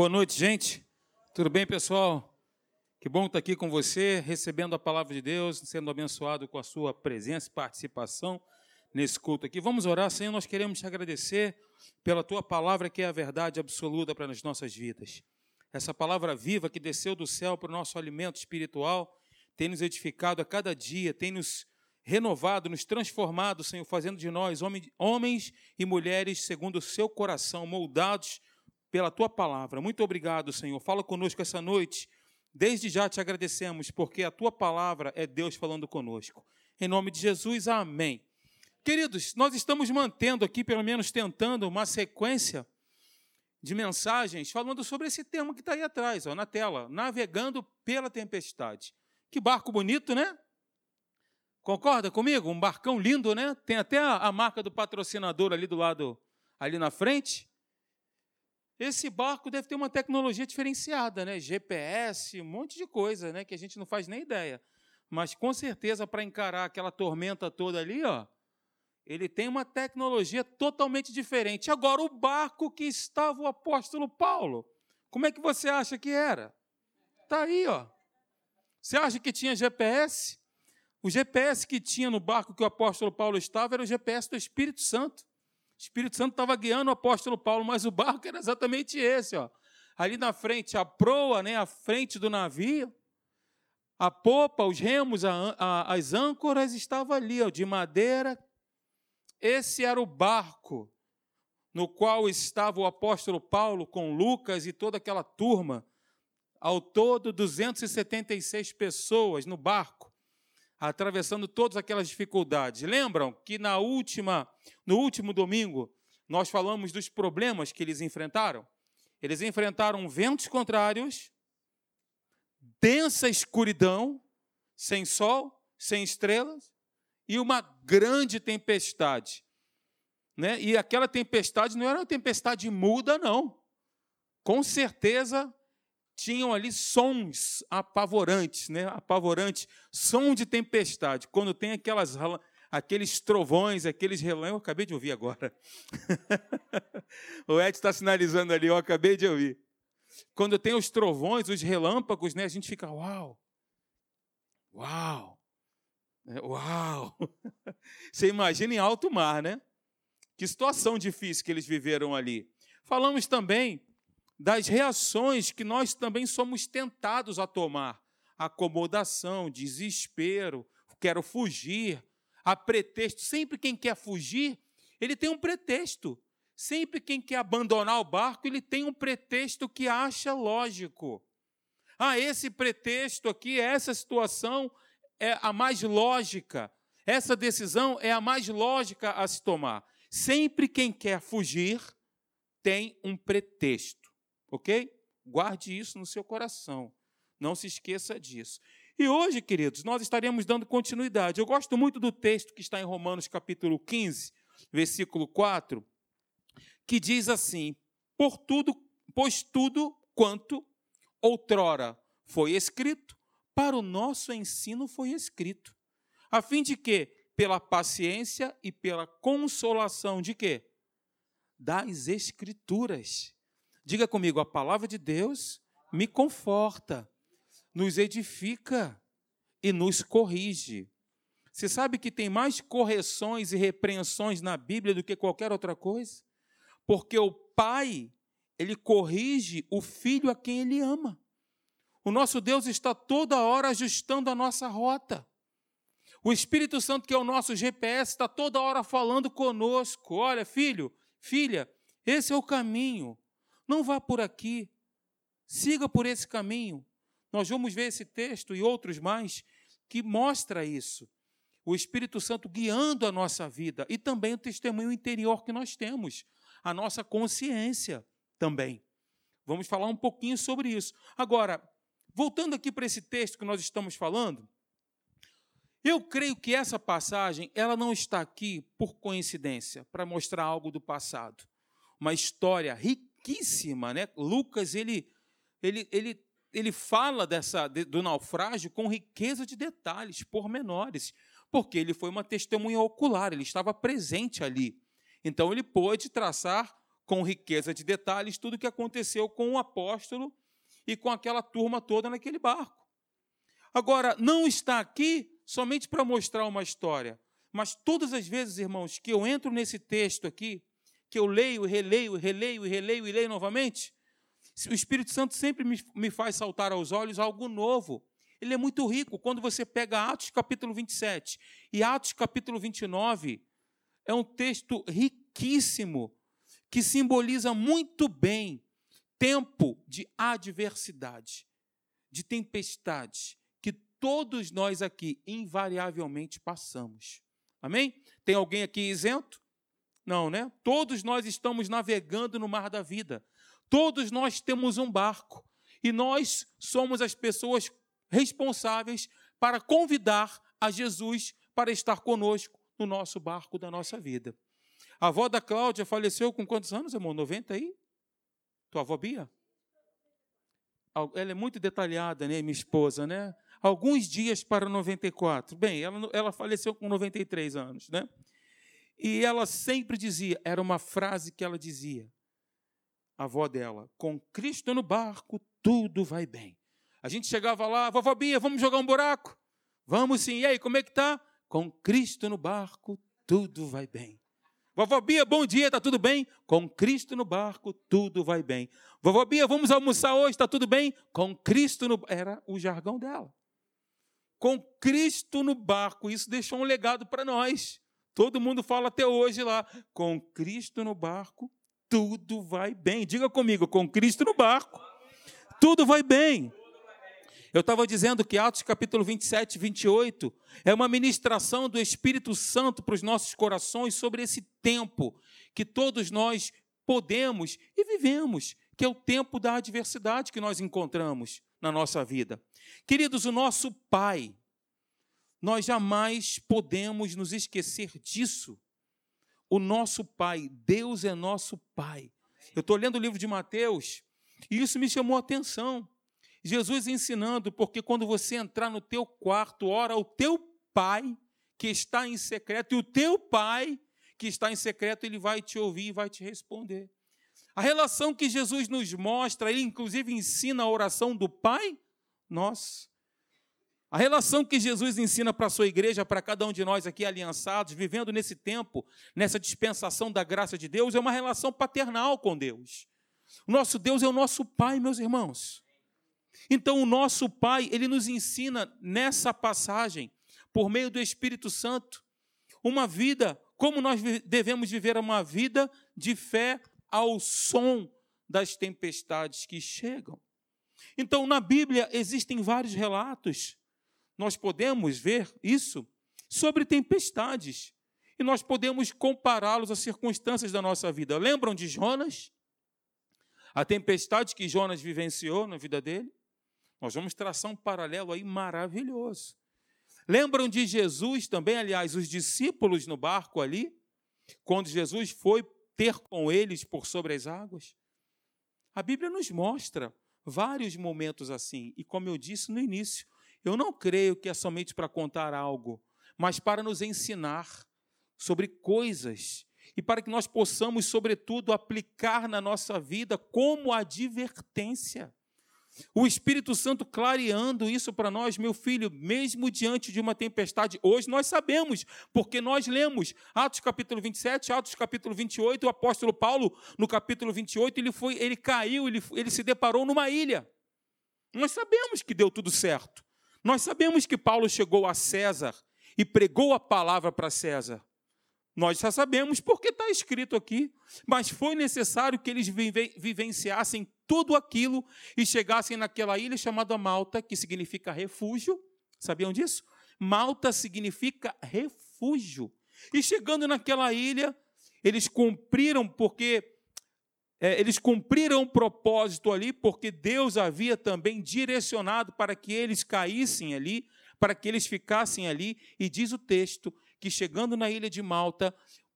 Boa noite, gente. Tudo bem, pessoal? Que bom estar aqui com você, recebendo a palavra de Deus, sendo abençoado com a sua presença e participação nesse culto aqui. Vamos orar, Senhor. Nós queremos te agradecer pela tua palavra, que é a verdade absoluta para as nossas vidas. Essa palavra viva que desceu do céu para o nosso alimento espiritual, tem nos edificado a cada dia, tem nos renovado, nos transformado, Senhor, fazendo de nós homens e mulheres segundo o seu coração, moldados pela tua palavra. Muito obrigado, Senhor. Fala conosco essa noite. Desde já te agradecemos, porque a tua palavra é Deus falando conosco. Em nome de Jesus, amém. Queridos, nós estamos mantendo aqui, pelo menos tentando, uma sequência de mensagens falando sobre esse tema que está aí atrás, ó, na tela, navegando pela tempestade. Que barco bonito, né? Concorda comigo? Um barcão lindo, né? Tem até a, a marca do patrocinador ali do lado, ali na frente. Esse barco deve ter uma tecnologia diferenciada, né? GPS, um monte de coisa, né? Que a gente não faz nem ideia. Mas com certeza para encarar aquela tormenta toda ali, ó, ele tem uma tecnologia totalmente diferente. Agora, o barco que estava o apóstolo Paulo, como é que você acha que era? Tá aí, ó. Você acha que tinha GPS? O GPS que tinha no barco que o apóstolo Paulo estava era o GPS do Espírito Santo. Espírito Santo estava guiando o apóstolo Paulo, mas o barco era exatamente esse, ó. Ali na frente, a proa, né, a frente do navio, a popa, os remos, a, a, as âncoras estavam ali, ó, de madeira. Esse era o barco no qual estava o apóstolo Paulo com Lucas e toda aquela turma. Ao todo, 276 pessoas no barco atravessando todas aquelas dificuldades. Lembram que na última, no último domingo nós falamos dos problemas que eles enfrentaram? Eles enfrentaram ventos contrários, densa escuridão, sem sol, sem estrelas e uma grande tempestade. Né? E aquela tempestade não era uma tempestade muda, não. Com certeza tinham ali sons apavorantes, né? Apavorantes, som de tempestade. Quando tem aquelas aqueles trovões, aqueles relâmpagos, eu acabei de ouvir agora. o Ed está sinalizando ali, eu acabei de ouvir. Quando tem os trovões, os relâmpagos, né, a gente fica, uau, uau, é, uau. Você imagina em alto mar, né? Que situação difícil que eles viveram ali. Falamos também das reações que nós também somos tentados a tomar. Acomodação, desespero, quero fugir, a pretexto. Sempre quem quer fugir, ele tem um pretexto. Sempre quem quer abandonar o barco, ele tem um pretexto que acha lógico. Ah, esse pretexto aqui, essa situação é a mais lógica. Essa decisão é a mais lógica a se tomar. Sempre quem quer fugir tem um pretexto. Ok? Guarde isso no seu coração. Não se esqueça disso. E hoje, queridos, nós estaremos dando continuidade. Eu gosto muito do texto que está em Romanos capítulo 15, versículo 4, que diz assim: Por tudo, pois tudo quanto outrora foi escrito, para o nosso ensino foi escrito, a fim de que, pela paciência e pela consolação de quê? Das escrituras Diga comigo, a palavra de Deus me conforta, nos edifica e nos corrige. Você sabe que tem mais correções e repreensões na Bíblia do que qualquer outra coisa? Porque o pai, ele corrige o filho a quem ele ama. O nosso Deus está toda hora ajustando a nossa rota. O Espírito Santo, que é o nosso GPS, está toda hora falando conosco: olha, filho, filha, esse é o caminho. Não vá por aqui. Siga por esse caminho. Nós vamos ver esse texto e outros mais que mostra isso. O Espírito Santo guiando a nossa vida e também o testemunho interior que nós temos, a nossa consciência também. Vamos falar um pouquinho sobre isso. Agora, voltando aqui para esse texto que nós estamos falando, eu creio que essa passagem, ela não está aqui por coincidência, para mostrar algo do passado. Uma história rica riquíssima, né? Lucas ele ele ele ele fala dessa do naufrágio com riqueza de detalhes, pormenores, porque ele foi uma testemunha ocular, ele estava presente ali. Então ele pôde traçar com riqueza de detalhes tudo o que aconteceu com o apóstolo e com aquela turma toda naquele barco. Agora, não está aqui somente para mostrar uma história, mas todas as vezes, irmãos, que eu entro nesse texto aqui, que eu leio, releio, releio, releio e leio novamente, o Espírito Santo sempre me, me faz saltar aos olhos algo novo. Ele é muito rico. Quando você pega Atos capítulo 27 e Atos capítulo 29, é um texto riquíssimo que simboliza muito bem tempo de adversidade, de tempestade, que todos nós aqui invariavelmente passamos. Amém? Tem alguém aqui isento? Não, né? Todos nós estamos navegando no mar da vida. Todos nós temos um barco. E nós somos as pessoas responsáveis para convidar a Jesus para estar conosco no nosso barco da nossa vida. A avó da Cláudia faleceu com quantos anos, irmão? 90 aí? Tua avó Bia? Ela é muito detalhada, né, minha esposa, né? Alguns dias para 94. Bem, ela, ela faleceu com 93 anos, né? E ela sempre dizia, era uma frase que ela dizia, a avó dela, com Cristo no barco, tudo vai bem. A gente chegava lá, vovó Bia, vamos jogar um buraco? Vamos sim. E aí, como é que tá? Com Cristo no barco, tudo vai bem. Vovó Bia, bom dia, está tudo bem? Com Cristo no barco, tudo vai bem. Vovó Bia, vamos almoçar hoje, está tudo bem? Com Cristo no Era o jargão dela. Com Cristo no barco, isso deixou um legado para nós. Todo mundo fala até hoje lá. Com Cristo no barco, tudo vai bem. Diga comigo, com Cristo no barco, tudo vai bem. Eu estava dizendo que Atos capítulo 27, 28 é uma ministração do Espírito Santo para os nossos corações sobre esse tempo que todos nós podemos e vivemos, que é o tempo da adversidade que nós encontramos na nossa vida. Queridos, o nosso Pai, nós jamais podemos nos esquecer disso. O nosso Pai, Deus é nosso Pai. Eu estou lendo o livro de Mateus e isso me chamou a atenção. Jesus ensinando, porque quando você entrar no teu quarto, ora ao teu pai que está em secreto, e o teu pai que está em secreto, ele vai te ouvir e vai te responder. A relação que Jesus nos mostra, ele inclusive ensina a oração do Pai Nosso. A relação que Jesus ensina para a sua igreja, para cada um de nós aqui aliançados, vivendo nesse tempo, nessa dispensação da graça de Deus, é uma relação paternal com Deus. O nosso Deus é o nosso Pai, meus irmãos. Então, o nosso Pai, ele nos ensina nessa passagem, por meio do Espírito Santo, uma vida, como nós devemos viver uma vida de fé ao som das tempestades que chegam. Então, na Bíblia existem vários relatos, nós podemos ver isso, sobre tempestades, e nós podemos compará-los às circunstâncias da nossa vida. Lembram de Jonas? A tempestade que Jonas vivenciou na vida dele? Nós vamos traçar um paralelo aí maravilhoso. Lembram de Jesus também, aliás, os discípulos no barco ali, quando Jesus foi ter com eles por sobre as águas? A Bíblia nos mostra vários momentos assim, e como eu disse no início, eu não creio que é somente para contar algo, mas para nos ensinar sobre coisas e para que nós possamos, sobretudo, aplicar na nossa vida como advertência. O Espírito Santo clareando isso para nós, meu filho, mesmo diante de uma tempestade, hoje nós sabemos, porque nós lemos Atos capítulo 27, Atos capítulo 28, o apóstolo Paulo, no capítulo 28, ele foi, ele caiu, ele, ele se deparou numa ilha. Nós sabemos que deu tudo certo. Nós sabemos que Paulo chegou a César e pregou a palavra para César. Nós já sabemos porque está escrito aqui, mas foi necessário que eles vivenciassem tudo aquilo e chegassem naquela ilha chamada Malta, que significa refúgio. Sabiam disso? Malta significa refúgio. E chegando naquela ilha, eles cumpriram porque é, eles cumpriram o propósito ali, porque Deus havia também direcionado para que eles caíssem ali, para que eles ficassem ali, e diz o texto que chegando na ilha de Malta,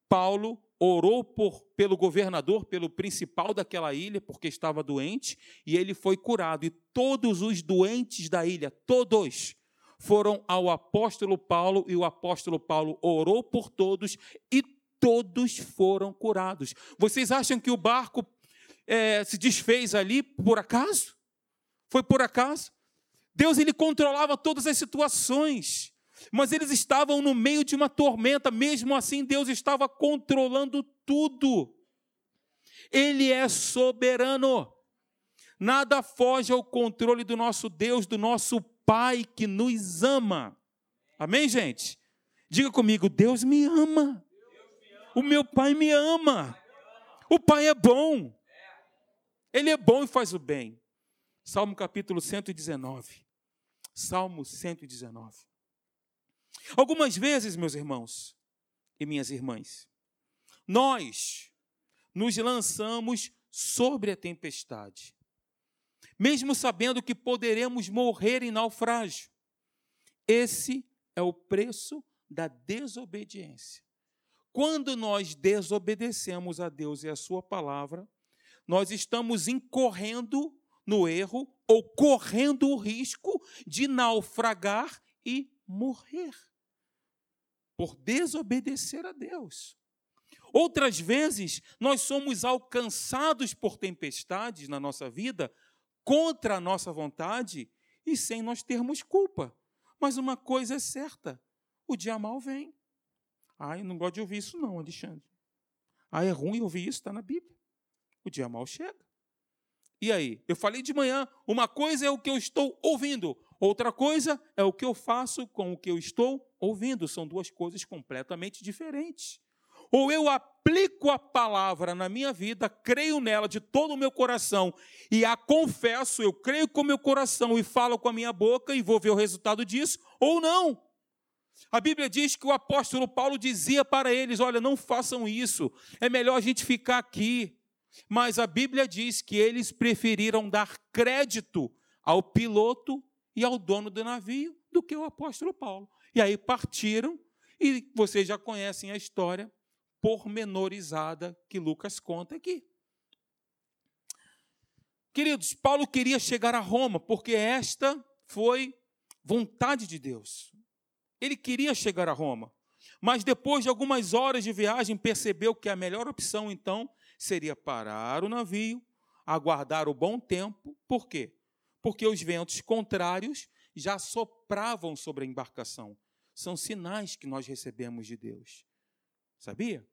Paulo orou por, pelo governador, pelo principal daquela ilha, porque estava doente, e ele foi curado. E todos os doentes da ilha, todos, foram ao apóstolo Paulo, e o apóstolo Paulo orou por todos, e todos foram curados. Vocês acham que o barco é, se desfez ali por acaso? Foi por acaso? Deus ele controlava todas as situações, mas eles estavam no meio de uma tormenta, mesmo assim Deus estava controlando tudo. Ele é soberano. Nada foge ao controle do nosso Deus, do nosso Pai que nos ama. Amém, gente? Diga comigo: Deus me ama. O meu Pai me ama. O Pai é bom. Ele é bom e faz o bem. Salmo capítulo 119. Salmo 119. Algumas vezes, meus irmãos e minhas irmãs, nós nos lançamos sobre a tempestade, mesmo sabendo que poderemos morrer em naufrágio. Esse é o preço da desobediência. Quando nós desobedecemos a Deus e a Sua palavra, nós estamos incorrendo no erro ou correndo o risco de naufragar e morrer por desobedecer a Deus. Outras vezes, nós somos alcançados por tempestades na nossa vida contra a nossa vontade e sem nós termos culpa. Mas uma coisa é certa: o dia mal vem. Ai, não gosto de ouvir isso, não, Alexandre. Ah, é ruim ouvir isso, está na Bíblia. O dia mal chega. E aí? Eu falei de manhã, uma coisa é o que eu estou ouvindo, outra coisa é o que eu faço com o que eu estou ouvindo. São duas coisas completamente diferentes. Ou eu aplico a palavra na minha vida, creio nela de todo o meu coração e a confesso, eu creio com o meu coração e falo com a minha boca e vou ver o resultado disso, ou não. A Bíblia diz que o apóstolo Paulo dizia para eles: olha, não façam isso, é melhor a gente ficar aqui. Mas a Bíblia diz que eles preferiram dar crédito ao piloto e ao dono do navio do que o apóstolo Paulo. E aí partiram, e vocês já conhecem a história pormenorizada que Lucas conta aqui. Queridos, Paulo queria chegar a Roma, porque esta foi vontade de Deus. Ele queria chegar a Roma, mas depois de algumas horas de viagem, percebeu que a melhor opção então seria parar o navio, aguardar o bom tempo. Por quê? Porque os ventos contrários já sopravam sobre a embarcação. São sinais que nós recebemos de Deus. Sabia?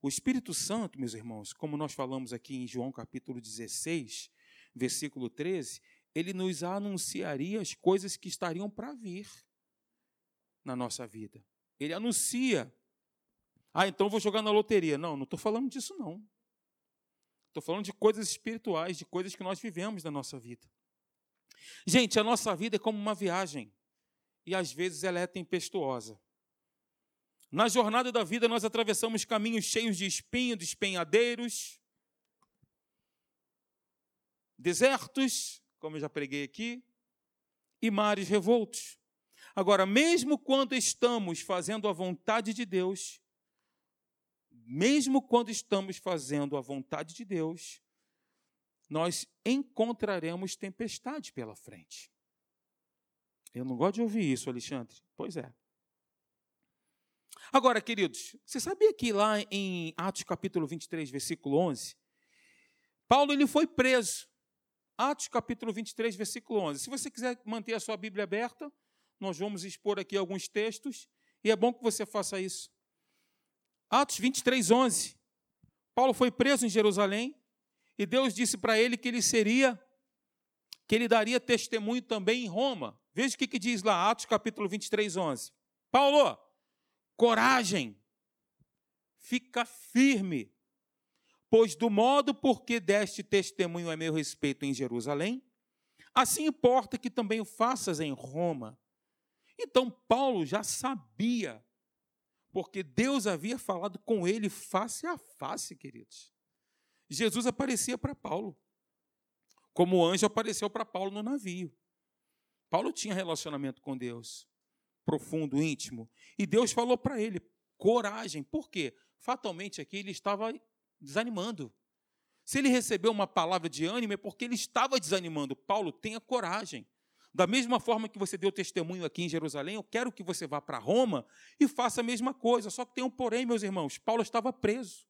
O Espírito Santo, meus irmãos, como nós falamos aqui em João capítulo 16, versículo 13, ele nos anunciaria as coisas que estariam para vir na nossa vida. Ele anuncia. Ah, então vou jogar na loteria. Não, não estou falando disso, não. Estou falando de coisas espirituais, de coisas que nós vivemos na nossa vida. Gente, a nossa vida é como uma viagem. E às vezes ela é tempestuosa. Na jornada da vida, nós atravessamos caminhos cheios de espinhos, de espenhadeiros, desertos, como eu já preguei aqui, e mares revoltos. Agora, mesmo quando estamos fazendo a vontade de Deus, mesmo quando estamos fazendo a vontade de Deus, nós encontraremos tempestade pela frente. Eu não gosto de ouvir isso, Alexandre. Pois é. Agora, queridos, você sabia que lá em Atos capítulo 23, versículo 11, Paulo ele foi preso. Atos capítulo 23, versículo 11. Se você quiser manter a sua Bíblia aberta, nós vamos expor aqui alguns textos e é bom que você faça isso. Atos 23, 11. Paulo foi preso em Jerusalém e Deus disse para ele que ele seria, que ele daria testemunho também em Roma. Veja o que, que diz lá, Atos capítulo 23, 11. Paulo, coragem, fica firme, pois do modo por que deste testemunho a meu respeito em Jerusalém, assim importa que também o faças em Roma. Então Paulo já sabia, porque Deus havia falado com ele face a face, queridos. Jesus aparecia para Paulo, como o anjo apareceu para Paulo no navio. Paulo tinha relacionamento com Deus, profundo, íntimo, e Deus falou para ele: coragem. Por quê? Fatalmente aqui ele estava desanimando. Se ele recebeu uma palavra de ânimo, é porque ele estava desanimando. Paulo, tenha coragem. Da mesma forma que você deu testemunho aqui em Jerusalém, eu quero que você vá para Roma e faça a mesma coisa. Só que tem um porém, meus irmãos: Paulo estava preso.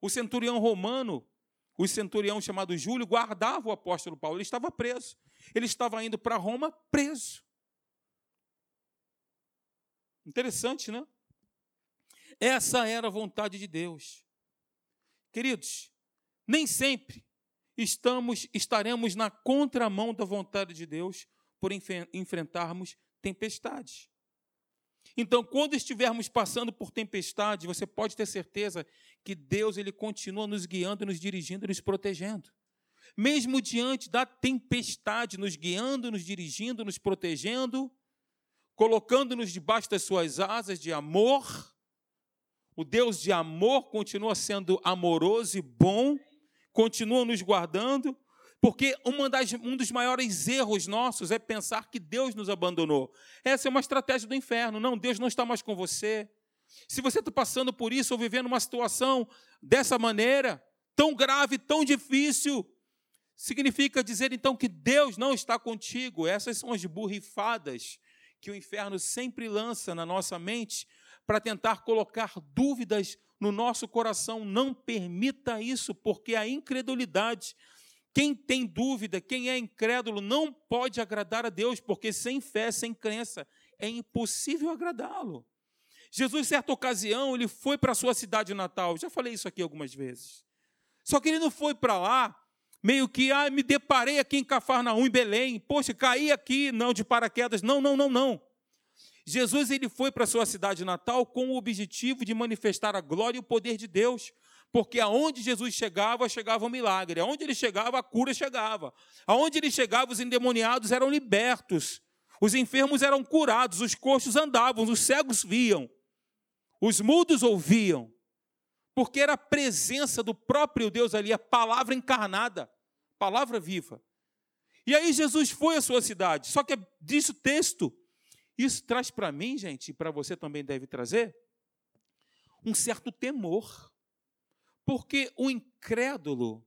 O centurião romano, o centurião chamado Júlio, guardava o apóstolo Paulo. Ele estava preso. Ele estava indo para Roma preso. Interessante, né? Essa era a vontade de Deus. Queridos, nem sempre estamos estaremos na contramão da vontade de Deus por enfrentarmos tempestades. Então, quando estivermos passando por tempestade, você pode ter certeza que Deus ele continua nos guiando, nos dirigindo, nos protegendo. Mesmo diante da tempestade, nos guiando, nos dirigindo, nos protegendo, colocando-nos debaixo das suas asas de amor. O Deus de amor continua sendo amoroso e bom, continua nos guardando, porque das, um dos maiores erros nossos é pensar que Deus nos abandonou. Essa é uma estratégia do inferno. Não, Deus não está mais com você. Se você está passando por isso ou vivendo uma situação dessa maneira, tão grave, tão difícil, significa dizer então que Deus não está contigo. Essas são as burrifadas que o inferno sempre lança na nossa mente para tentar colocar dúvidas no nosso coração. Não permita isso, porque a incredulidade, quem tem dúvida, quem é incrédulo, não pode agradar a Deus, porque sem fé, sem crença, é impossível agradá-lo. Jesus, certa ocasião, ele foi para a sua cidade natal. Já falei isso aqui algumas vezes. Só que ele não foi para lá meio que, ah, me deparei aqui em Cafarnaum, em Belém, poxa, caí aqui, não, de paraquedas. Não, não, não, não. Jesus ele foi para sua cidade natal com o objetivo de manifestar a glória e o poder de Deus, porque aonde Jesus chegava, chegava um milagre. Aonde ele chegava, a cura chegava. Aonde ele chegava, os endemoniados eram libertos. Os enfermos eram curados, os coxos andavam, os cegos viam. Os mudos ouviam. Porque era a presença do próprio Deus ali, a palavra encarnada palavra viva. E aí Jesus foi à sua cidade. Só que diz o texto, isso traz para mim, gente, e para você também deve trazer, um certo temor. Porque o incrédulo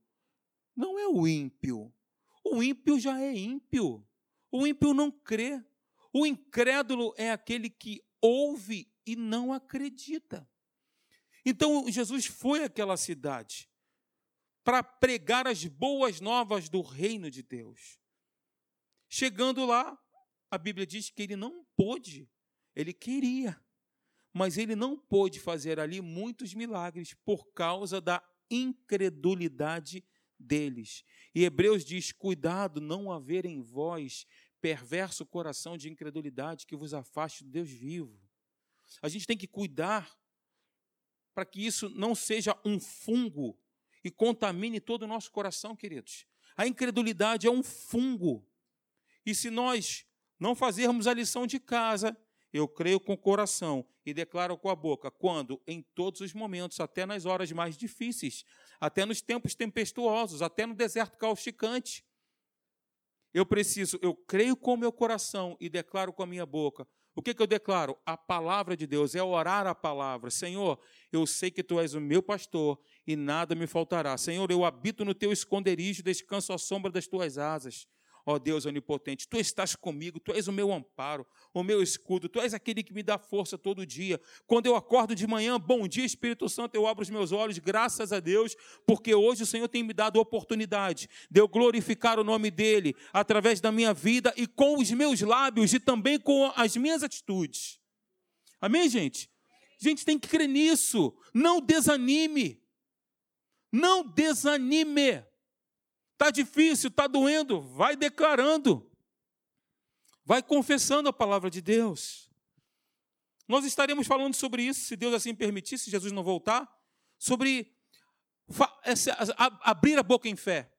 não é o ímpio. O ímpio já é ímpio. O ímpio não crê. O incrédulo é aquele que ouve e não acredita. Então Jesus foi àquela cidade para pregar as boas novas do reino de Deus. Chegando lá, a Bíblia diz que ele não pôde, ele queria, mas ele não pôde fazer ali muitos milagres por causa da incredulidade deles. E Hebreus diz: cuidado, não haver em vós perverso coração de incredulidade que vos afaste do Deus vivo. A gente tem que cuidar para que isso não seja um fungo e contamine todo o nosso coração, queridos. A incredulidade é um fungo. E se nós não fazermos a lição de casa, eu creio com o coração e declaro com a boca, quando em todos os momentos, até nas horas mais difíceis, até nos tempos tempestuosos, até no deserto causticante, eu preciso, eu creio com o meu coração e declaro com a minha boca, o que, que eu declaro? A palavra de Deus, é orar a palavra. Senhor, eu sei que tu és o meu pastor e nada me faltará. Senhor, eu habito no teu esconderijo, descanso à sombra das tuas asas. Ó Deus onipotente, tu estás comigo, tu és o meu amparo, o meu escudo, tu és aquele que me dá força todo dia. Quando eu acordo de manhã, bom dia, Espírito Santo, eu abro os meus olhos, graças a Deus, porque hoje o Senhor tem me dado a oportunidade de eu glorificar o nome dEle através da minha vida e com os meus lábios e também com as minhas atitudes. Amém, gente? A gente tem que crer nisso. Não desanime. Não desanime. Está difícil, está doendo, vai declarando, vai confessando a palavra de Deus. Nós estaremos falando sobre isso, se Deus assim permitir, se Jesus não voltar, sobre abrir a boca em fé,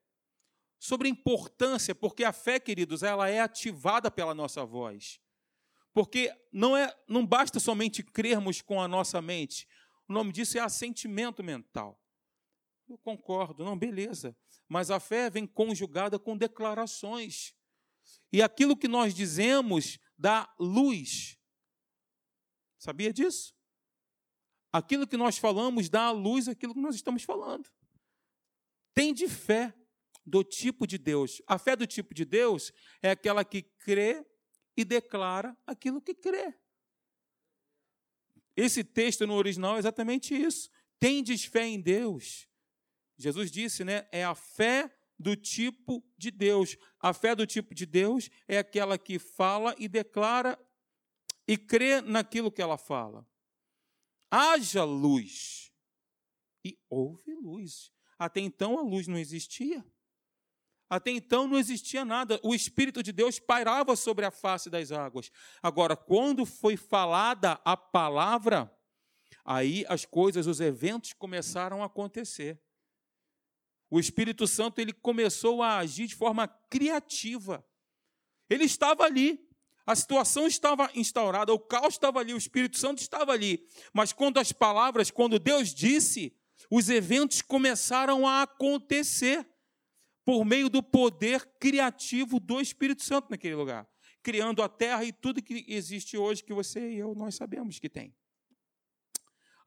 sobre a importância, porque a fé, queridos, ela é ativada pela nossa voz. Porque não é, não basta somente crermos com a nossa mente. O nome disso é assentimento mental. Eu concordo, não, beleza. Mas a fé vem conjugada com declarações. E aquilo que nós dizemos dá luz. Sabia disso? Aquilo que nós falamos dá à luz aquilo que nós estamos falando. Tem de fé do tipo de Deus. A fé do tipo de Deus é aquela que crê e declara aquilo que crê. Esse texto no original é exatamente isso. Tendes fé em Deus. Jesus disse, né? É a fé do tipo de Deus. A fé do tipo de Deus é aquela que fala e declara e crê naquilo que ela fala. Haja luz. E houve luz. Até então a luz não existia. Até então não existia nada. O Espírito de Deus pairava sobre a face das águas. Agora, quando foi falada a palavra, aí as coisas, os eventos começaram a acontecer. O Espírito Santo ele começou a agir de forma criativa. Ele estava ali. A situação estava instaurada, o caos estava ali, o Espírito Santo estava ali. Mas quando as palavras, quando Deus disse, os eventos começaram a acontecer por meio do poder criativo do Espírito Santo naquele lugar, criando a terra e tudo que existe hoje que você e eu nós sabemos que tem.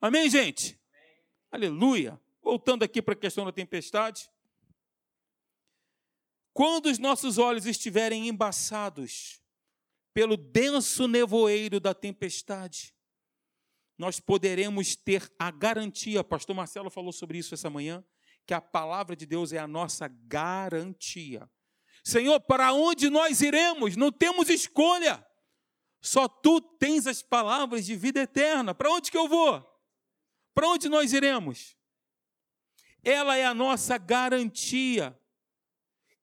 Amém, gente? Amém. Aleluia. Voltando aqui para a questão da tempestade. Quando os nossos olhos estiverem embaçados pelo denso nevoeiro da tempestade, nós poderemos ter a garantia, pastor Marcelo falou sobre isso essa manhã, que a palavra de Deus é a nossa garantia. Senhor, para onde nós iremos? Não temos escolha. Só tu tens as palavras de vida eterna. Para onde que eu vou? Para onde nós iremos? Ela é a nossa garantia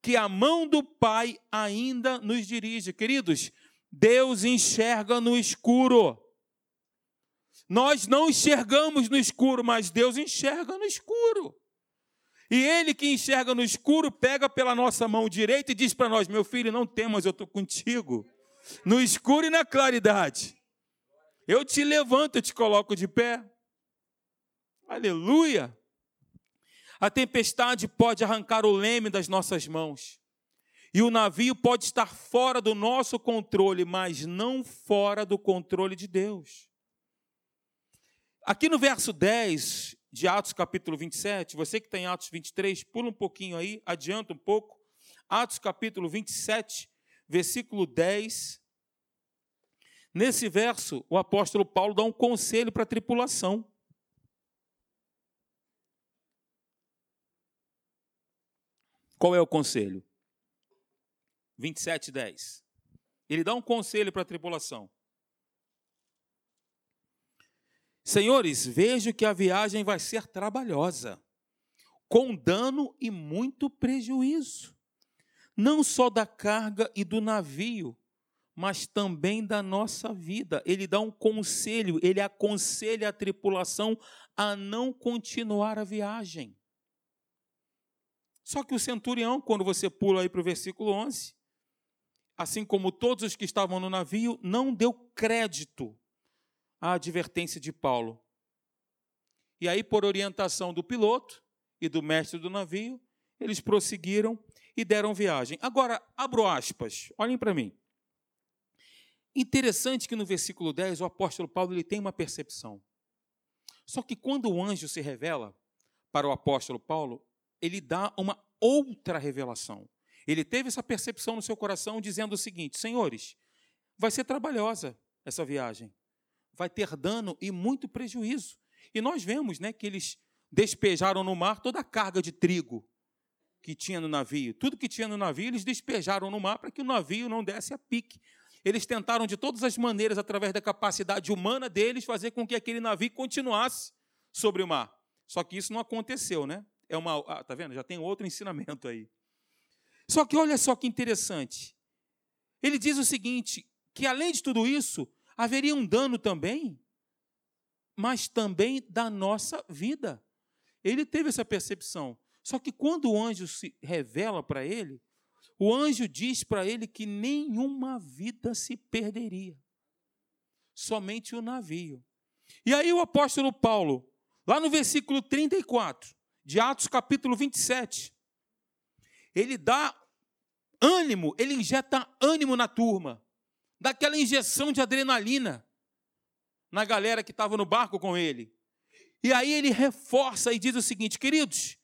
que a mão do Pai ainda nos dirige. Queridos, Deus enxerga no escuro. Nós não enxergamos no escuro, mas Deus enxerga no escuro. E ele que enxerga no escuro pega pela nossa mão direita e diz para nós: Meu filho, não temas, eu estou contigo. No escuro e na claridade. Eu te levanto, eu te coloco de pé. Aleluia. A tempestade pode arrancar o leme das nossas mãos. E o navio pode estar fora do nosso controle, mas não fora do controle de Deus. Aqui no verso 10, de Atos capítulo 27, você que tem Atos 23, pula um pouquinho aí, adianta um pouco. Atos capítulo 27, versículo 10. Nesse verso, o apóstolo Paulo dá um conselho para a tripulação. Qual é o conselho? 27, 10. Ele dá um conselho para a tripulação. Senhores, vejo que a viagem vai ser trabalhosa, com dano e muito prejuízo, não só da carga e do navio, mas também da nossa vida. Ele dá um conselho, ele aconselha a tripulação a não continuar a viagem. Só que o centurião, quando você pula aí para o versículo 11, assim como todos os que estavam no navio, não deu crédito a advertência de Paulo. E aí, por orientação do piloto e do mestre do navio, eles prosseguiram e deram viagem. Agora, abro aspas, olhem para mim. Interessante que no versículo 10 o apóstolo Paulo ele tem uma percepção. Só que quando o anjo se revela para o apóstolo Paulo, ele dá uma outra revelação. Ele teve essa percepção no seu coração, dizendo o seguinte: Senhores, vai ser trabalhosa essa viagem vai ter dano e muito prejuízo. E nós vemos né, que eles despejaram no mar toda a carga de trigo que tinha no navio. Tudo que tinha no navio, eles despejaram no mar para que o navio não desse a pique. Eles tentaram de todas as maneiras, através da capacidade humana deles, fazer com que aquele navio continuasse sobre o mar. Só que isso não aconteceu, né? É uma, ah, tá vendo? Já tem outro ensinamento aí. Só que olha só que interessante. Ele diz o seguinte: que além de tudo isso, haveria um dano também, mas também da nossa vida. Ele teve essa percepção. Só que quando o anjo se revela para ele, o anjo diz para ele que nenhuma vida se perderia, somente o navio. E aí o apóstolo Paulo, lá no versículo 34 de Atos capítulo 27, ele dá ânimo, ele injeta ânimo na turma daquela injeção de adrenalina na galera que estava no barco com ele. E aí ele reforça e diz o seguinte: queridos,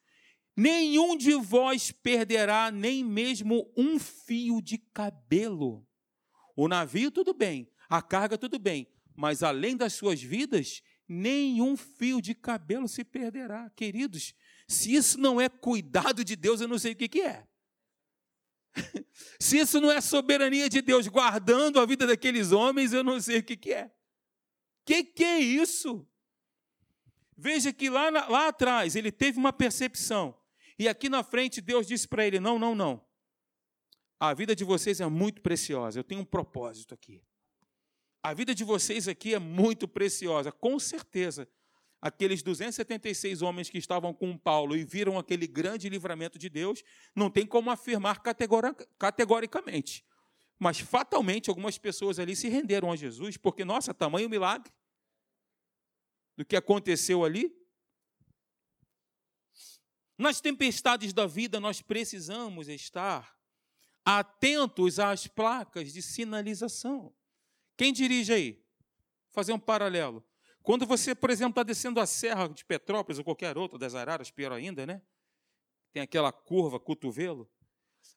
Nenhum de vós perderá nem mesmo um fio de cabelo. O navio, tudo bem, a carga, tudo bem, mas além das suas vidas, nenhum fio de cabelo se perderá. Queridos, se isso não é cuidado de Deus, eu não sei o que, que é. se isso não é soberania de Deus guardando a vida daqueles homens, eu não sei o que, que é. Que que é isso? Veja que lá, lá atrás ele teve uma percepção. E aqui na frente Deus disse para ele: Não, não, não. A vida de vocês é muito preciosa. Eu tenho um propósito aqui. A vida de vocês aqui é muito preciosa. Com certeza, aqueles 276 homens que estavam com Paulo e viram aquele grande livramento de Deus, não tem como afirmar categoricamente. Mas fatalmente algumas pessoas ali se renderam a Jesus, porque, nossa, tamanho milagre do que aconteceu ali. Nas tempestades da vida, nós precisamos estar atentos às placas de sinalização. Quem dirige aí? Fazer um paralelo. Quando você, por exemplo, está descendo a serra de Petrópolis ou qualquer outra das Araras, pior ainda, né? Tem aquela curva, cotovelo.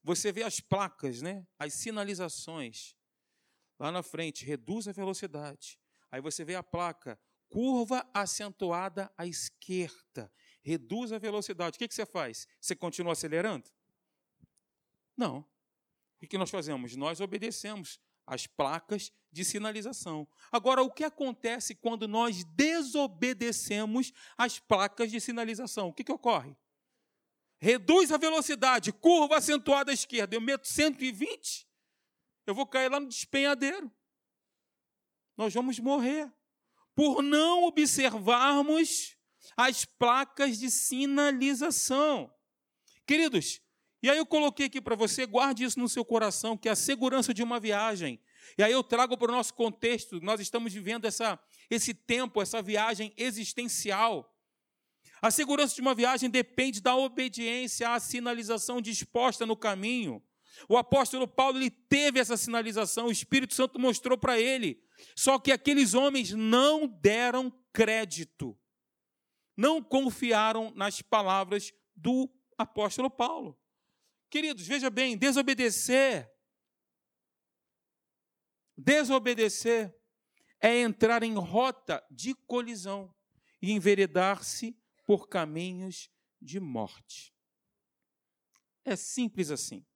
Você vê as placas, né? As sinalizações. Lá na frente, reduz a velocidade. Aí você vê a placa, curva acentuada à esquerda reduz a velocidade. O que, você faz? Você continua acelerando? Não. O que nós fazemos? Nós obedecemos as placas de sinalização. Agora, o que acontece quando nós desobedecemos as placas de sinalização? O que, que ocorre? Reduz a velocidade, curva acentuada à esquerda. Eu meto 120, eu vou cair lá no despenhadeiro. Nós vamos morrer por não observarmos as placas de sinalização. Queridos, e aí eu coloquei aqui para você, guarde isso no seu coração, que é a segurança de uma viagem. E aí eu trago para o nosso contexto, nós estamos vivendo essa, esse tempo, essa viagem existencial. A segurança de uma viagem depende da obediência à sinalização disposta no caminho. O apóstolo Paulo ele teve essa sinalização, o Espírito Santo mostrou para ele. Só que aqueles homens não deram crédito não confiaram nas palavras do apóstolo Paulo. Queridos, veja bem, desobedecer, desobedecer é entrar em rota de colisão e enveredar-se por caminhos de morte. É simples assim.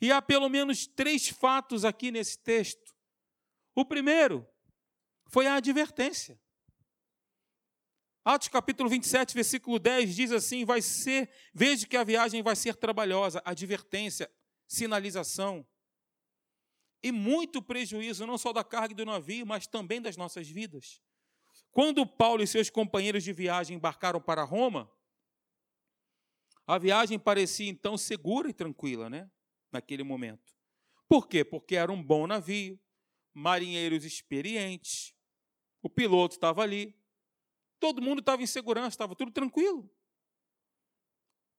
E há pelo menos três fatos aqui nesse texto. O primeiro foi a advertência. Atos capítulo 27, versículo 10 diz assim: vai ser, veja que a viagem vai ser trabalhosa, advertência, sinalização. E muito prejuízo, não só da carga do navio, mas também das nossas vidas. Quando Paulo e seus companheiros de viagem embarcaram para Roma, a viagem parecia então segura e tranquila, né? Naquele momento. Por quê? Porque era um bom navio, marinheiros experientes, o piloto estava ali, Todo mundo estava em segurança, estava tudo tranquilo.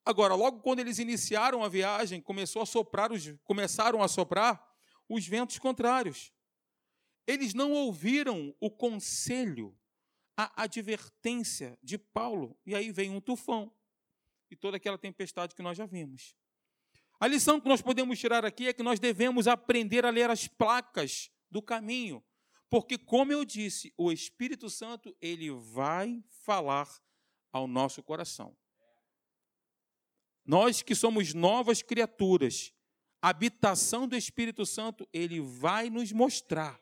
Agora, logo quando eles iniciaram a viagem, começou a soprar os, começaram a soprar os ventos contrários. Eles não ouviram o conselho, a advertência de Paulo, e aí vem um tufão e toda aquela tempestade que nós já vimos. A lição que nós podemos tirar aqui é que nós devemos aprender a ler as placas do caminho porque, como eu disse, o Espírito Santo, ele vai falar ao nosso coração. Nós que somos novas criaturas, a habitação do Espírito Santo, ele vai nos mostrar.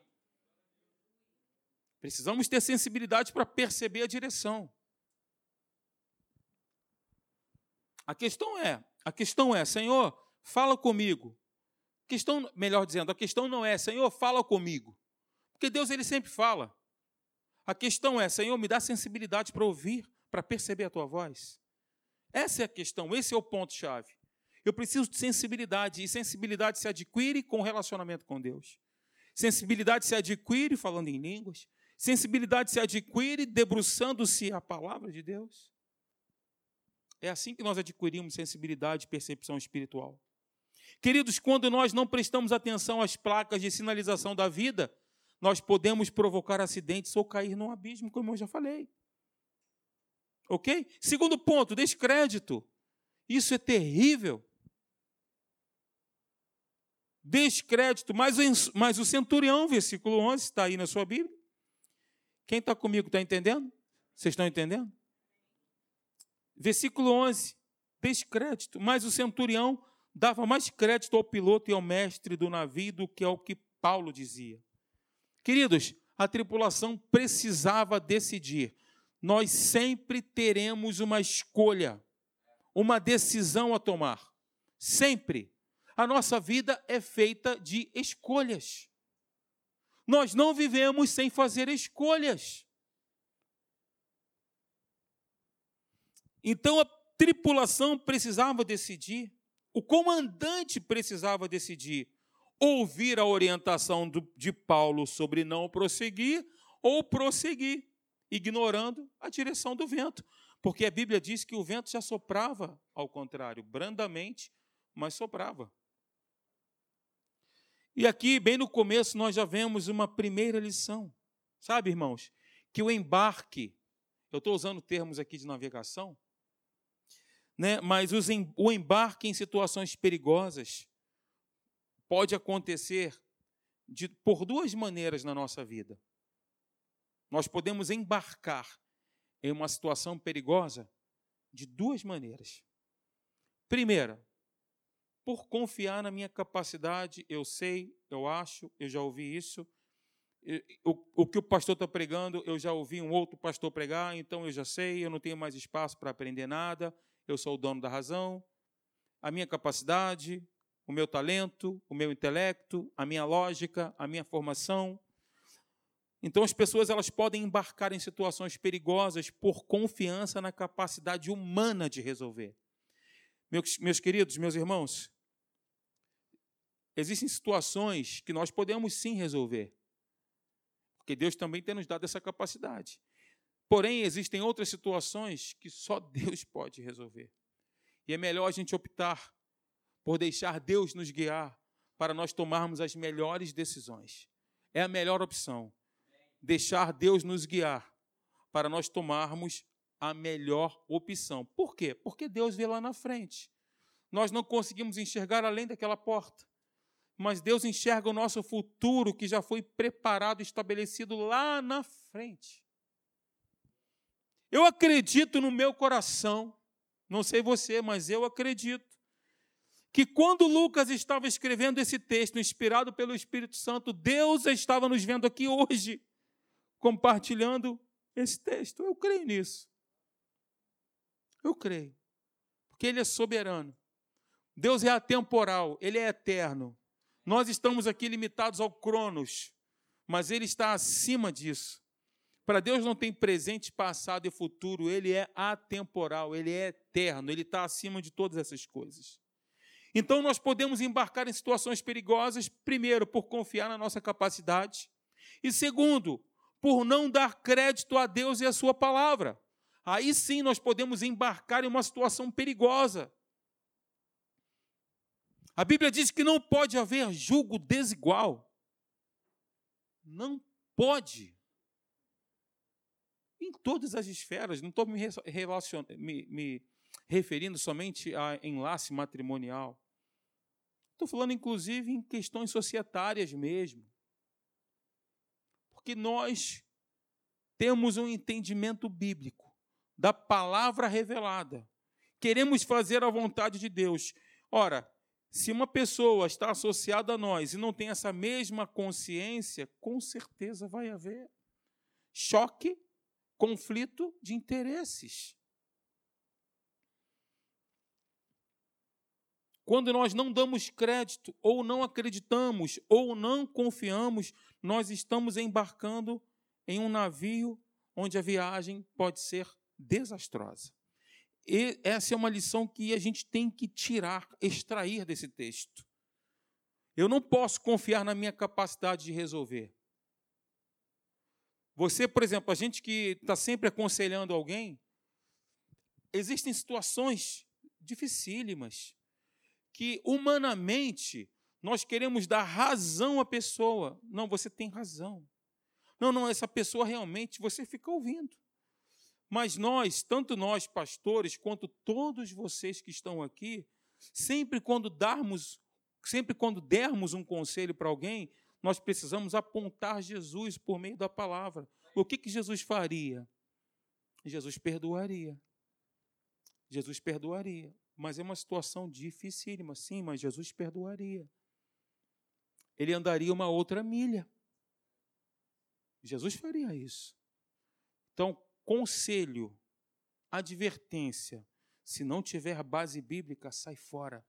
Precisamos ter sensibilidade para perceber a direção. A questão é, a questão é, Senhor, fala comigo. Questão, melhor dizendo, a questão não é, Senhor, fala comigo. Porque Deus ele sempre fala. A questão é, Senhor, me dá sensibilidade para ouvir, para perceber a tua voz. Essa é a questão, esse é o ponto chave. Eu preciso de sensibilidade e sensibilidade se adquire com relacionamento com Deus. Sensibilidade se adquire falando em línguas. Sensibilidade se adquire debruçando-se a palavra de Deus. É assim que nós adquirimos sensibilidade e percepção espiritual. Queridos, quando nós não prestamos atenção às placas de sinalização da vida, nós podemos provocar acidentes ou cair num abismo, como eu já falei. Ok? Segundo ponto, descrédito. Isso é terrível. Descrédito, mas, mas o centurião, versículo 11, está aí na sua Bíblia. Quem está comigo está entendendo? Vocês estão entendendo? Versículo 11, descrédito, mas o centurião dava mais crédito ao piloto e ao mestre do navio do que ao que Paulo dizia. Queridos, a tripulação precisava decidir. Nós sempre teremos uma escolha, uma decisão a tomar. Sempre. A nossa vida é feita de escolhas. Nós não vivemos sem fazer escolhas. Então a tripulação precisava decidir, o comandante precisava decidir ouvir a orientação de Paulo sobre não prosseguir ou prosseguir, ignorando a direção do vento. Porque a Bíblia diz que o vento já soprava ao contrário, brandamente, mas soprava. E aqui, bem no começo, nós já vemos uma primeira lição. Sabe, irmãos, que o embarque, eu estou usando termos aqui de navegação, né, mas o embarque em situações perigosas pode acontecer de, por duas maneiras na nossa vida. Nós podemos embarcar em uma situação perigosa de duas maneiras. Primeira, por confiar na minha capacidade, eu sei, eu acho, eu já ouvi isso. O, o que o pastor está pregando, eu já ouvi um outro pastor pregar, então eu já sei, eu não tenho mais espaço para aprender nada, eu sou o dono da razão. A minha capacidade, o meu talento, o meu intelecto, a minha lógica, a minha formação. Então as pessoas elas podem embarcar em situações perigosas por confiança na capacidade humana de resolver. Meus, meus queridos, meus irmãos, existem situações que nós podemos sim resolver, porque Deus também tem nos dado essa capacidade. Porém, existem outras situações que só Deus pode resolver. E é melhor a gente optar por deixar Deus nos guiar para nós tomarmos as melhores decisões. É a melhor opção. Deixar Deus nos guiar para nós tomarmos a melhor opção. Por quê? Porque Deus vê lá na frente. Nós não conseguimos enxergar além daquela porta. Mas Deus enxerga o nosso futuro que já foi preparado estabelecido lá na frente. Eu acredito no meu coração, não sei você, mas eu acredito que quando Lucas estava escrevendo esse texto, inspirado pelo Espírito Santo, Deus estava nos vendo aqui hoje, compartilhando esse texto. Eu creio nisso. Eu creio. Porque Ele é soberano. Deus é atemporal, Ele é eterno. Nós estamos aqui limitados ao Cronos, mas Ele está acima disso. Para Deus não tem presente, passado e futuro, Ele é atemporal, Ele é eterno, Ele está acima de todas essas coisas. Então, nós podemos embarcar em situações perigosas, primeiro, por confiar na nossa capacidade, e segundo, por não dar crédito a Deus e a Sua palavra. Aí sim nós podemos embarcar em uma situação perigosa. A Bíblia diz que não pode haver julgo desigual. Não pode. Em todas as esferas, não estou me, me, me referindo somente a enlace matrimonial. Estou falando, inclusive, em questões societárias mesmo. Porque nós temos um entendimento bíblico da palavra revelada. Queremos fazer a vontade de Deus. Ora, se uma pessoa está associada a nós e não tem essa mesma consciência, com certeza vai haver choque, conflito de interesses. Quando nós não damos crédito, ou não acreditamos, ou não confiamos, nós estamos embarcando em um navio onde a viagem pode ser desastrosa. E essa é uma lição que a gente tem que tirar, extrair desse texto. Eu não posso confiar na minha capacidade de resolver. Você, por exemplo, a gente que está sempre aconselhando alguém, existem situações dificílimas que humanamente nós queremos dar razão à pessoa. Não, você tem razão. Não, não, essa pessoa realmente, você fica ouvindo. Mas nós, tanto nós pastores, quanto todos vocês que estão aqui, sempre quando darmos, sempre quando dermos um conselho para alguém, nós precisamos apontar Jesus por meio da palavra. O que, que Jesus faria? Jesus perdoaria. Jesus perdoaria. Mas é uma situação dificílima, sim, mas Jesus perdoaria. Ele andaria uma outra milha. Jesus faria isso. Então, conselho, advertência, se não tiver base bíblica, sai fora.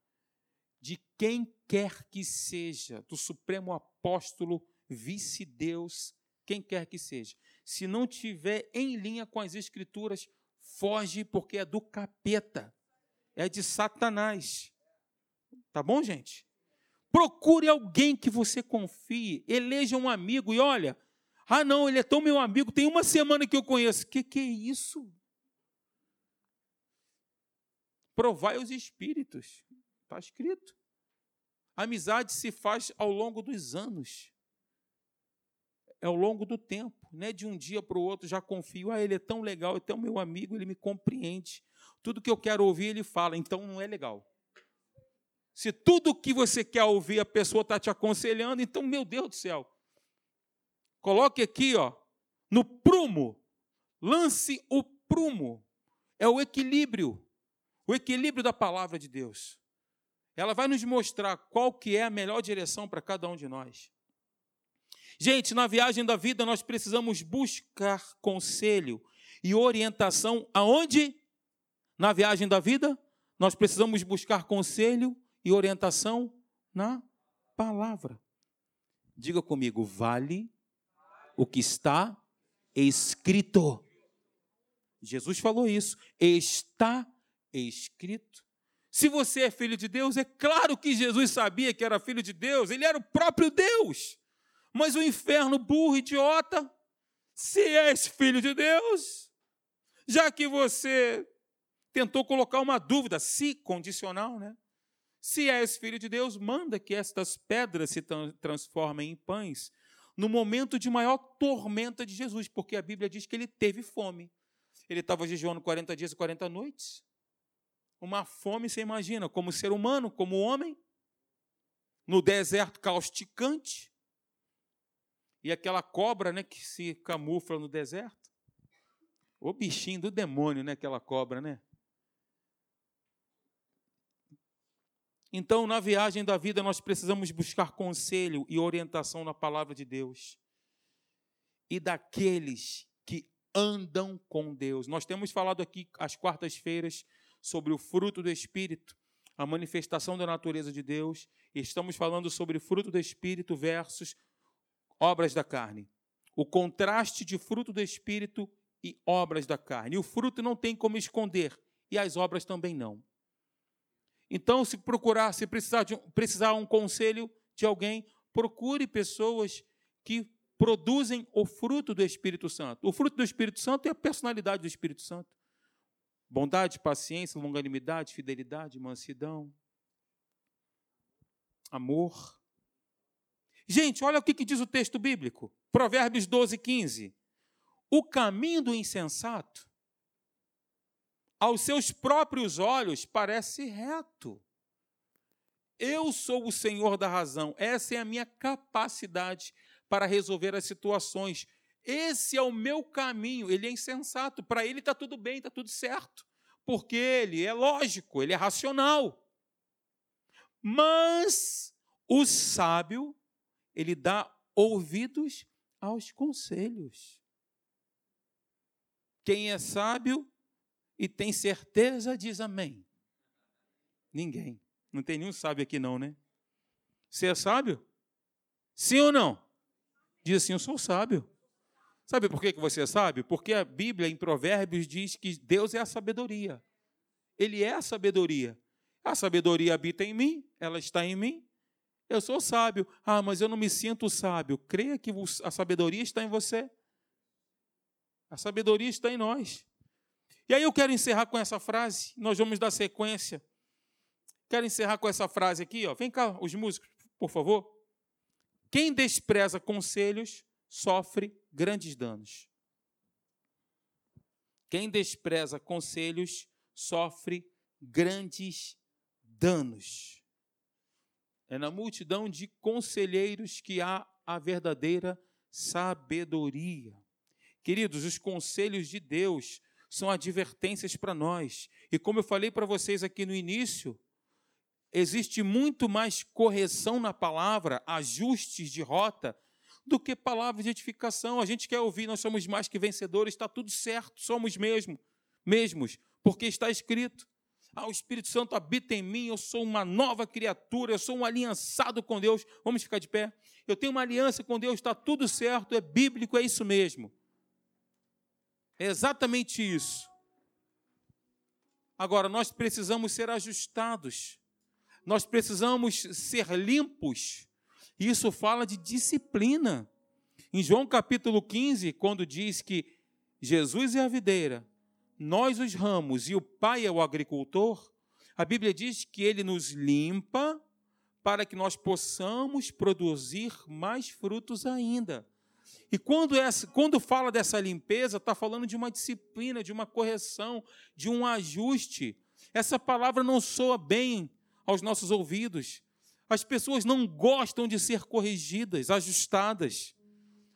De quem quer que seja, do Supremo Apóstolo, vice-deus, quem quer que seja. Se não tiver em linha com as Escrituras, foge, porque é do capeta, é de Satanás. Tá bom, gente? Procure alguém que você confie, eleja um amigo e olha, ah, não, ele é tão meu amigo, tem uma semana que eu conheço. Que que é isso? Provai os espíritos. Está escrito. Amizade se faz ao longo dos anos. É ao longo do tempo. Não é de um dia para o outro, já confio. Ah, ele é tão legal, é tão meu amigo, ele me compreende. Tudo que eu quero ouvir, ele fala. Então não é legal. Se tudo que você quer ouvir, a pessoa está te aconselhando, então, meu Deus do céu. Coloque aqui, ó, no prumo. Lance o prumo. É o equilíbrio o equilíbrio da palavra de Deus. Ela vai nos mostrar qual que é a melhor direção para cada um de nós. Gente, na viagem da vida nós precisamos buscar conselho e orientação aonde? Na viagem da vida, nós precisamos buscar conselho e orientação na palavra. Diga comigo, vale o que está escrito. Jesus falou isso. Está escrito. Se você é filho de Deus, é claro que Jesus sabia que era filho de Deus, ele era o próprio Deus. Mas o inferno, burro, idiota, se és filho de Deus, já que você tentou colocar uma dúvida, se condicional, né? Se és filho de Deus, manda que estas pedras se transformem em pães no momento de maior tormenta de Jesus, porque a Bíblia diz que ele teve fome. Ele estava jejuando 40 dias e 40 noites uma fome, você imagina, como ser humano, como homem, no deserto causticante, e aquela cobra né, que se camufla no deserto. O bichinho do demônio, né, aquela cobra, né? Então, na viagem da vida, nós precisamos buscar conselho e orientação na palavra de Deus. E daqueles que andam com Deus. Nós temos falado aqui às quartas-feiras sobre o fruto do Espírito, a manifestação da natureza de Deus, e estamos falando sobre fruto do Espírito versus obras da carne. O contraste de fruto do Espírito e obras da carne. E o fruto não tem como esconder, e as obras também não. Então, se procurar, se precisar de precisar um conselho de alguém, procure pessoas que produzem o fruto do Espírito Santo. O fruto do Espírito Santo é a personalidade do Espírito Santo. Bondade, paciência, longanimidade, fidelidade, mansidão, amor. Gente, olha o que, diz o texto bíblico. Provérbios 12, 15. O caminho do insensato, aos seus próprios olhos, parece reto. Eu sou o Senhor da razão. Essa é a minha capacidade para resolver as situações. Esse é o meu caminho. Ele é insensato. Para ele está tudo bem, está tudo certo. Porque ele é lógico, ele é racional. Mas o sábio, ele dá ouvidos aos conselhos. Quem é sábio e tem certeza diz amém. Ninguém. Não tem nenhum sábio aqui, não, né? Você é sábio? Sim ou não? Diz assim: Eu sou sábio. Sabe por que você sabe? Porque a Bíblia, em Provérbios, diz que Deus é a sabedoria. Ele é a sabedoria. A sabedoria habita em mim, ela está em mim. Eu sou sábio. Ah, mas eu não me sinto sábio. Creia que a sabedoria está em você. A sabedoria está em nós. E aí eu quero encerrar com essa frase. Nós vamos dar sequência. Quero encerrar com essa frase aqui. Ó. Vem cá, os músicos, por favor. Quem despreza conselhos sofre grandes danos. Quem despreza conselhos sofre grandes danos. É na multidão de conselheiros que há a verdadeira sabedoria. Queridos, os conselhos de Deus são advertências para nós. E como eu falei para vocês aqui no início, existe muito mais correção na palavra, ajustes de rota, do que palavras de edificação. A gente quer ouvir, nós somos mais que vencedores, está tudo certo, somos mesmo, mesmos, porque está escrito. Ah, o Espírito Santo habita em mim, eu sou uma nova criatura, eu sou um aliançado com Deus. Vamos ficar de pé? Eu tenho uma aliança com Deus, está tudo certo, é bíblico, é isso mesmo. É exatamente isso. Agora, nós precisamos ser ajustados, nós precisamos ser limpos. Isso fala de disciplina. Em João capítulo 15, quando diz que Jesus é a videira, nós os ramos e o Pai é o agricultor, a Bíblia diz que ele nos limpa para que nós possamos produzir mais frutos ainda. E quando, essa, quando fala dessa limpeza, está falando de uma disciplina, de uma correção, de um ajuste. Essa palavra não soa bem aos nossos ouvidos. As pessoas não gostam de ser corrigidas, ajustadas.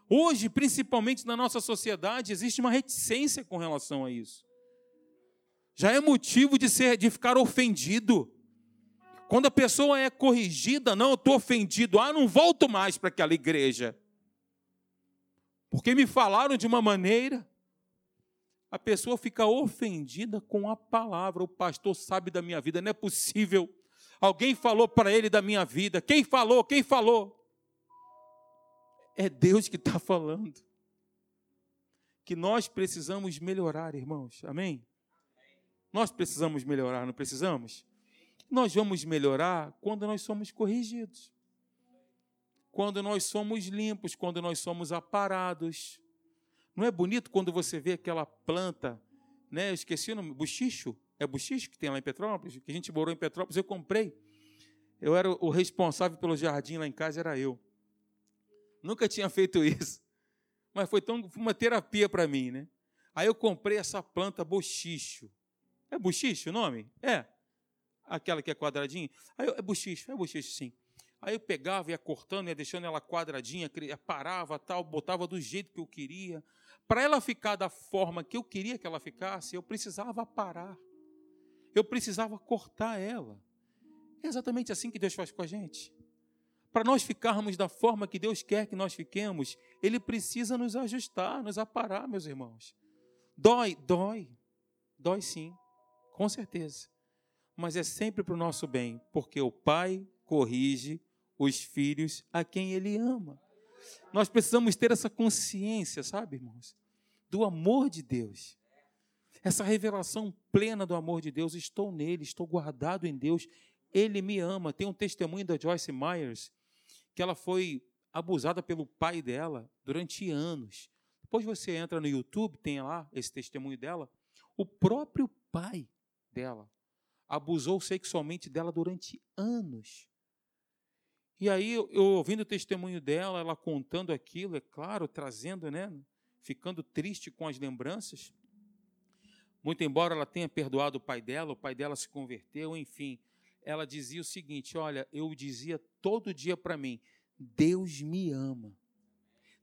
Hoje, principalmente na nossa sociedade, existe uma reticência com relação a isso já é motivo de, ser, de ficar ofendido. Quando a pessoa é corrigida, não, eu estou ofendido, ah, não volto mais para aquela igreja. Porque me falaram de uma maneira, a pessoa fica ofendida com a palavra. O pastor sabe da minha vida, não é possível. Alguém falou para ele da minha vida. Quem falou? Quem falou? É Deus que está falando. Que nós precisamos melhorar, irmãos. Amém? Nós precisamos melhorar, não precisamos? Nós vamos melhorar quando nós somos corrigidos. Quando nós somos limpos, quando nós somos aparados. Não é bonito quando você vê aquela planta, né? Eu esqueci o nome, buchicho? É buchicho que tem lá em Petrópolis? Que a gente morou em Petrópolis, eu comprei. Eu era o responsável pelo jardim lá em casa, era eu. Nunca tinha feito isso. Mas foi tão uma terapia para mim, né? Aí eu comprei essa planta bochicho. É buchiche o nome? É. Aquela que é quadradinha? Aí eu, é buchiche, é buchiche sim. Aí eu pegava, ia cortando, ia deixando ela quadradinha, parava, tal, botava do jeito que eu queria. Para ela ficar da forma que eu queria que ela ficasse, eu precisava parar. Eu precisava cortar ela. É exatamente assim que Deus faz com a gente. Para nós ficarmos da forma que Deus quer que nós fiquemos, Ele precisa nos ajustar, nos aparar, meus irmãos. Dói, dói. Dói sim. Com certeza. Mas é sempre para o nosso bem, porque o pai corrige os filhos a quem ele ama. Nós precisamos ter essa consciência, sabe, irmãos? Do amor de Deus. Essa revelação plena do amor de Deus. Estou nele, estou guardado em Deus. Ele me ama. Tem um testemunho da Joyce Myers que ela foi abusada pelo pai dela durante anos. Depois você entra no YouTube, tem lá esse testemunho dela. O próprio pai dela, abusou sexualmente dela durante anos. E aí, eu, ouvindo o testemunho dela, ela contando aquilo, é claro, trazendo, né, ficando triste com as lembranças. Muito embora ela tenha perdoado o pai dela, o pai dela se converteu, enfim, ela dizia o seguinte: Olha, eu dizia todo dia para mim, Deus me ama.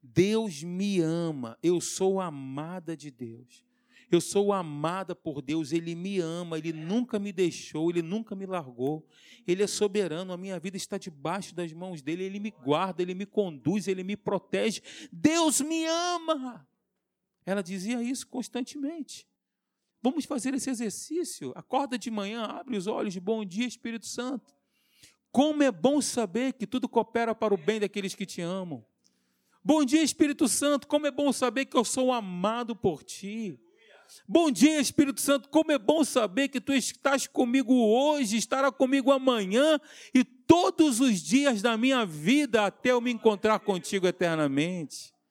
Deus me ama, eu sou amada de Deus. Eu sou amada por Deus, Ele me ama, Ele nunca me deixou, Ele nunca me largou. Ele é soberano, a minha vida está debaixo das mãos dEle, Ele me guarda, Ele me conduz, Ele me protege. Deus me ama. Ela dizia isso constantemente. Vamos fazer esse exercício. Acorda de manhã, abre os olhos, bom dia, Espírito Santo. Como é bom saber que tudo coopera para o bem daqueles que te amam. Bom dia, Espírito Santo. Como é bom saber que eu sou amado por ti. Bom dia, Espírito Santo. Como é bom saber que tu estás comigo hoje, estará comigo amanhã e todos os dias da minha vida até eu me encontrar contigo eternamente.